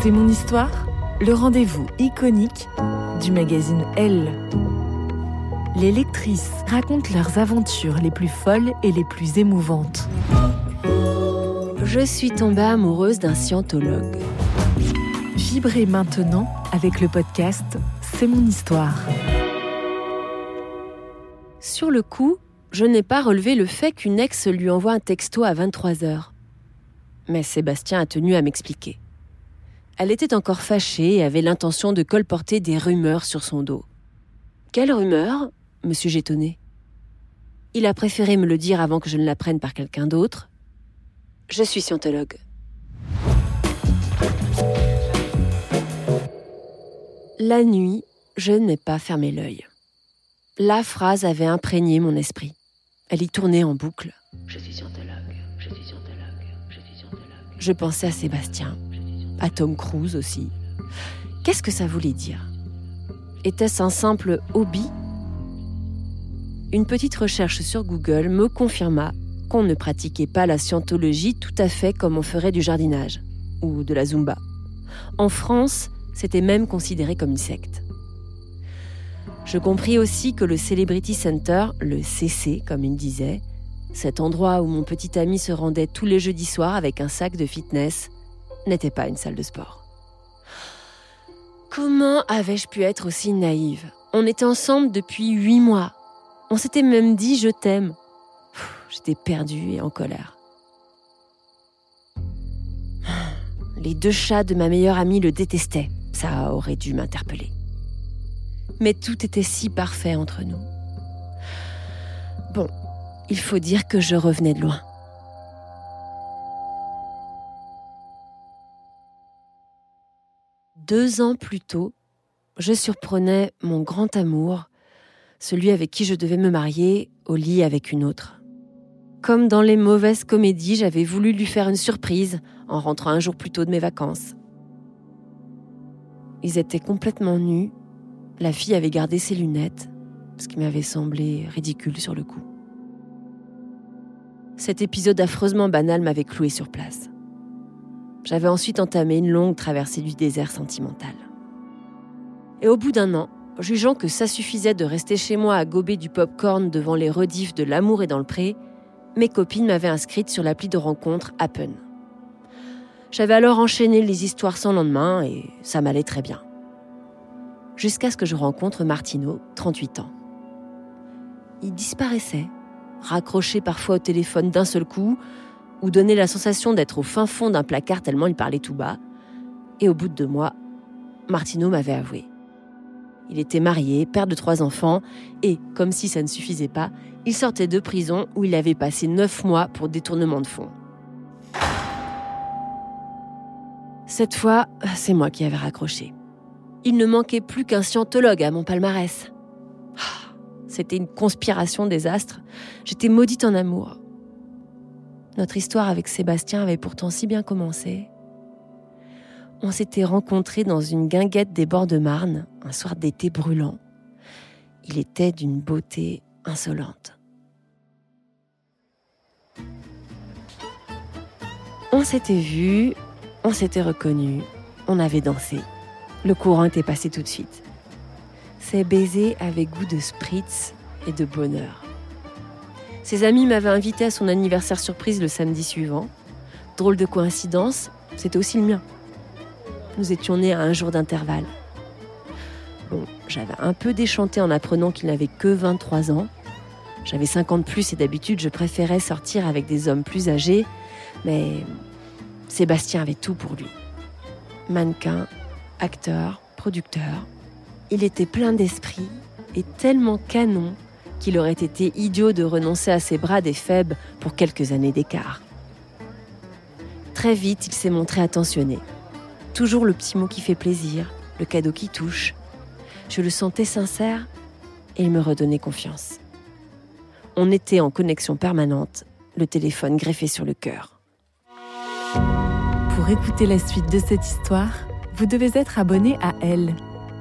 C'est mon histoire, le rendez-vous iconique du magazine Elle. Les lectrices racontent leurs aventures les plus folles et les plus émouvantes. Je suis tombée amoureuse d'un scientologue. Vibrez maintenant avec le podcast C'est mon histoire. Sur le coup, je n'ai pas relevé le fait qu'une ex lui envoie un texto à 23h. Mais Sébastien a tenu à m'expliquer. Elle était encore fâchée et avait l'intention de colporter des rumeurs sur son dos. Quelles rumeurs me suis-je étonnée. Il a préféré me le dire avant que je ne l'apprenne par quelqu'un d'autre. Je suis scientologue. La nuit, je n'ai pas fermé l'œil. La phrase avait imprégné mon esprit. Elle y tournait en boucle. Je suis scientologue, je suis scientologue, je suis scientologue. Je pensais à Sébastien, à Tom Cruise aussi. Qu'est-ce que ça voulait dire? Était-ce un simple hobby? Une petite recherche sur Google me confirma qu'on ne pratiquait pas la scientologie tout à fait comme on ferait du jardinage ou de la zumba. En France, c'était même considéré comme une secte. Je compris aussi que le Celebrity Center, le CC comme il disait, cet endroit où mon petit ami se rendait tous les jeudis soirs avec un sac de fitness, n'était pas une salle de sport. Comment avais-je pu être aussi naïve? On était ensemble depuis huit mois. On s'était même dit je t'aime. J'étais perdue et en colère. Les deux chats de ma meilleure amie le détestaient. Ça aurait dû m'interpeller. Mais tout était si parfait entre nous. Bon, il faut dire que je revenais de loin. Deux ans plus tôt, je surprenais mon grand amour, celui avec qui je devais me marier, au lit avec une autre. Comme dans les mauvaises comédies, j'avais voulu lui faire une surprise en rentrant un jour plus tôt de mes vacances. Ils étaient complètement nus. La fille avait gardé ses lunettes, ce qui m'avait semblé ridicule sur le coup. Cet épisode affreusement banal m'avait cloué sur place. J'avais ensuite entamé une longue traversée du désert sentimental. Et au bout d'un an, jugeant que ça suffisait de rester chez moi à gober du pop-corn devant les rediffs de L'amour et dans le pré, mes copines m'avaient inscrite sur l'appli de rencontre Appen. J'avais alors enchaîné les histoires sans lendemain et ça m'allait très bien. Jusqu'à ce que je rencontre Martino, 38 ans. Il disparaissait, raccroché parfois au téléphone d'un seul coup, ou donnait la sensation d'être au fin fond d'un placard tellement il parlait tout bas. Et au bout de deux mois, Martino m'avait avoué. Il était marié, père de trois enfants, et, comme si ça ne suffisait pas, il sortait de prison où il avait passé neuf mois pour détournement de fonds. Cette fois, c'est moi qui avais raccroché. Il ne manquait plus qu'un scientologue à mon palmarès. Ah, c'était une conspiration des astres. J'étais maudite en amour. Notre histoire avec Sébastien avait pourtant si bien commencé. On s'était rencontrés dans une guinguette des bords de Marne, un soir d'été brûlant. Il était d'une beauté insolente. On s'était vus, on s'était reconnus, on avait dansé. Le courant était passé tout de suite. Ces baisers avaient goût de spritz et de bonheur. Ses amis m'avaient invité à son anniversaire surprise le samedi suivant. Drôle de coïncidence, c'était aussi le mien. Nous étions nés à un jour d'intervalle. Bon, j'avais un peu déchanté en apprenant qu'il n'avait que 23 ans. J'avais 50 plus et d'habitude je préférais sortir avec des hommes plus âgés, mais Sébastien avait tout pour lui. Mannequin, acteur, producteur. Il était plein d'esprit et tellement canon qu'il aurait été idiot de renoncer à ses bras des faibles pour quelques années d'écart. Très vite, il s'est montré attentionné. Toujours le petit mot qui fait plaisir, le cadeau qui touche. Je le sentais sincère et il me redonnait confiance. On était en connexion permanente, le téléphone greffé sur le cœur. Pour écouter la suite de cette histoire, vous devez être abonné à Elle.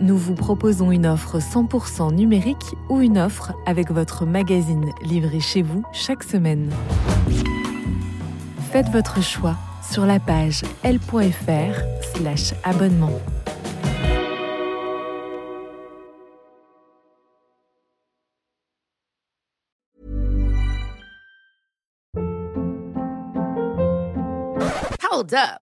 Nous vous proposons une offre 100% numérique ou une offre avec votre magazine livré chez vous chaque semaine. Faites votre choix sur la page l.fr slash abonnement. Hold up.